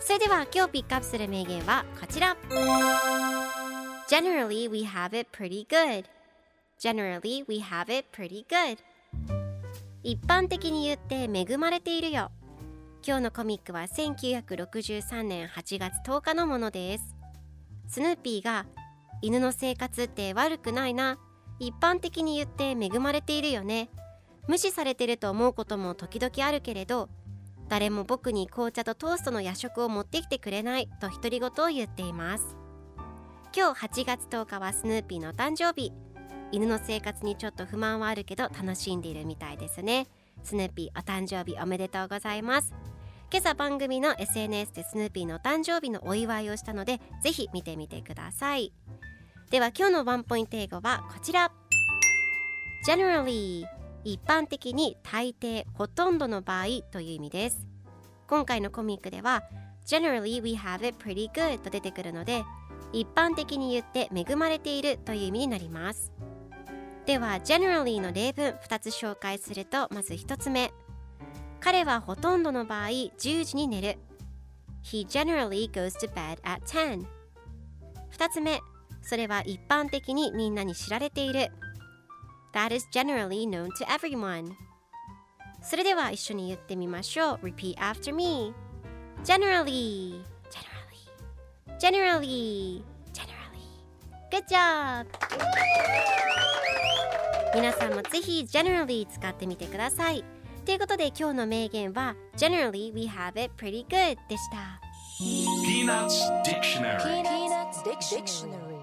それでは今日ピックアップする名言はこちら。Generally we have it pretty good. Generally we have it pretty good. 一般的に言って恵まれているよ。今日のコミックは1963年8月10日のものです。スヌーピーが犬の生活って悪くないな。一般的に言って恵まれているよね。無視されてると思うことも時々あるけれど誰も僕に紅茶とトーストの夜食を持ってきてくれないと独り言を言っています。今日8月10日はスヌーピーの誕生日。犬の生活にちょっと不満はあるけど楽しんでいるみたいですね。スヌーピーお誕生日おめでとうございます。今朝番組の SNS でスヌーピーの誕生日のお祝いをしたのでぜひ見てみてください。では今日のワンポイント英語はこちら。Generally 一般的に大抵ほとんどの場合という意味です。今回のコミックでは Generally we have it pretty good と出てくるので一般的に言って恵まれているという意味になります。では generally の例文2つ紹介するとまず1つ目。彼はほとんどの場合10時に寝る。He generally goes to bed at 10 2つ目。それは一般的にみんなに知られている。That is generally known to everyone それでは一緒に言ってみましょう Repeat after me Generally Generally Generally Generally Good job! 皆さんもぜひ generally 使ってみてくださいということで今日の名言は Generally we have it pretty good でした Peanuts Dictionary Peanuts Dictionary.